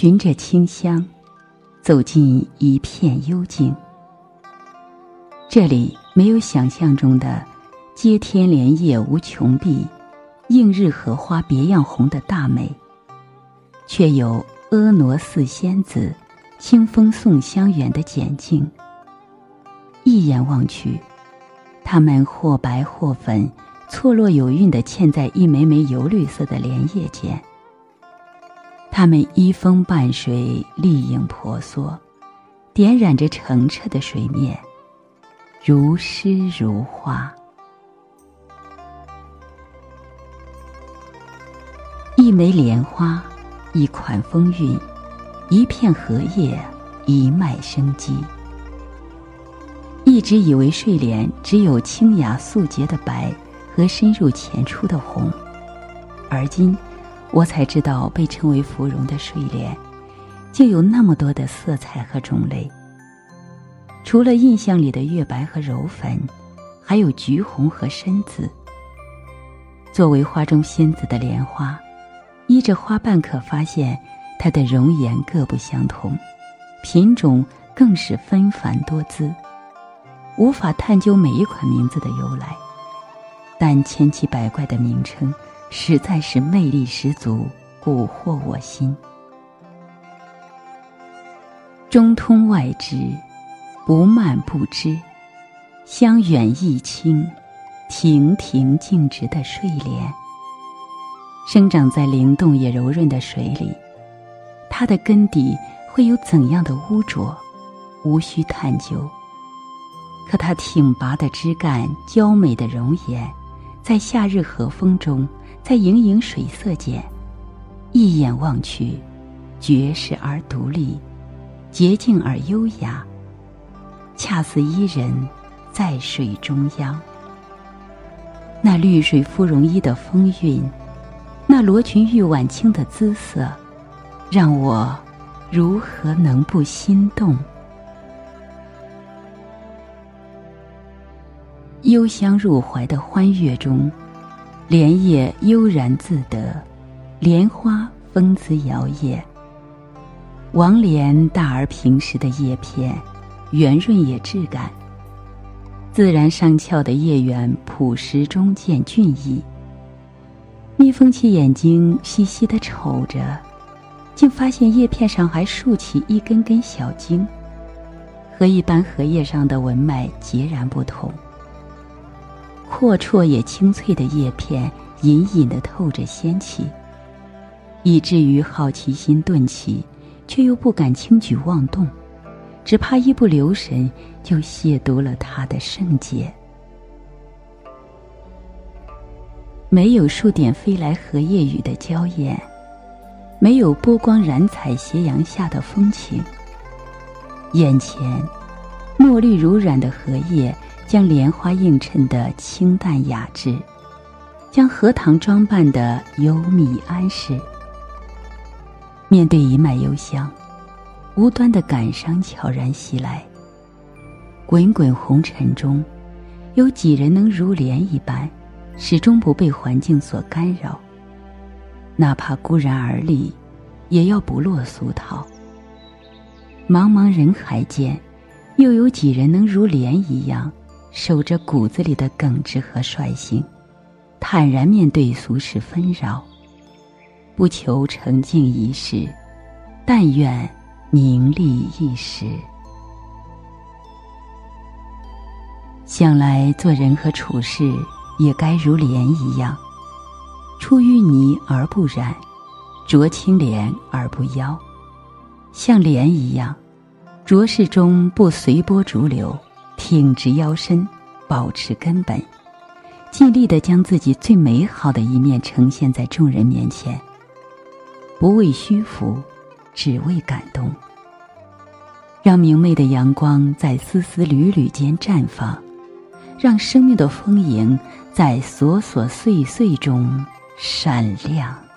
循着清香，走进一片幽静。这里没有想象中的“接天莲叶无穷碧，映日荷花别样红”的大美，却有婀娜似仙子、清风送香远的简静。一眼望去，它们或白或粉，错落有韵地嵌在一枚枚油绿色的莲叶间。它们依风伴水，丽影婆娑，点染着澄澈的水面。如诗如画，一枚莲花，一款风韵，一片荷叶，一脉生机。一直以为睡莲只有清雅素洁的白和深入浅出的红，而今我才知道，被称为芙蓉的睡莲，就有那么多的色彩和种类。除了印象里的月白和柔粉，还有橘红和深紫。作为花中仙子的莲花，依着花瓣可发现它的容颜各不相同，品种更是纷繁多姿，无法探究每一款名字的由来，但千奇百怪的名称实在是魅力十足，蛊惑我心。中通外直。不蔓不枝，香远益清，亭亭净植的睡莲，生长在灵动也柔润的水里。它的根底会有怎样的污浊，无需探究。可它挺拔的枝干、娇美的容颜，在夏日和风中，在盈盈水色间，一眼望去，绝世而独立，洁净而优雅。恰似伊人，在水中央。那绿水芙蓉衣的风韵，那罗裙玉婉清的姿色，让我如何能不心动？幽香入怀的欢悦中，莲叶悠然自得，莲花风姿摇曳。王莲大而平实的叶片。圆润也质感，自然上翘的叶缘朴实中见俊逸。蜜蜂起眼睛细细的瞅着，竟发现叶片上还竖起一根根小茎，和一般荷叶上的纹脉截然不同。阔绰也清脆的叶片隐隐的透着仙气，以至于好奇心顿起，却又不敢轻举妄动。只怕一不留神，就亵渎了它的圣洁。没有数点飞来荷叶雨的娇艳，没有波光染彩斜阳下的风情。眼前，墨绿如染的荷叶将莲花映衬的清淡雅致，将荷塘装扮的幽密安适。面对一脉幽香。无端的感伤悄然袭来。滚滚红尘中，有几人能如莲一般，始终不被环境所干扰？哪怕孤然而立，也要不落俗套。茫茫人海间，又有几人能如莲一样，守着骨子里的耿直和率性，坦然面对俗世纷扰，不求成净一世，但愿。名利一时，想来做人和处事也该如莲一样，出淤泥而不染，濯清涟而不妖。像莲一样，浊世中不随波逐流，挺直腰身，保持根本，尽力的将自己最美好的一面呈现在众人面前，不为虚浮。只为感动，让明媚的阳光在丝丝缕缕间绽放，让生命的丰盈在琐琐碎碎中闪亮。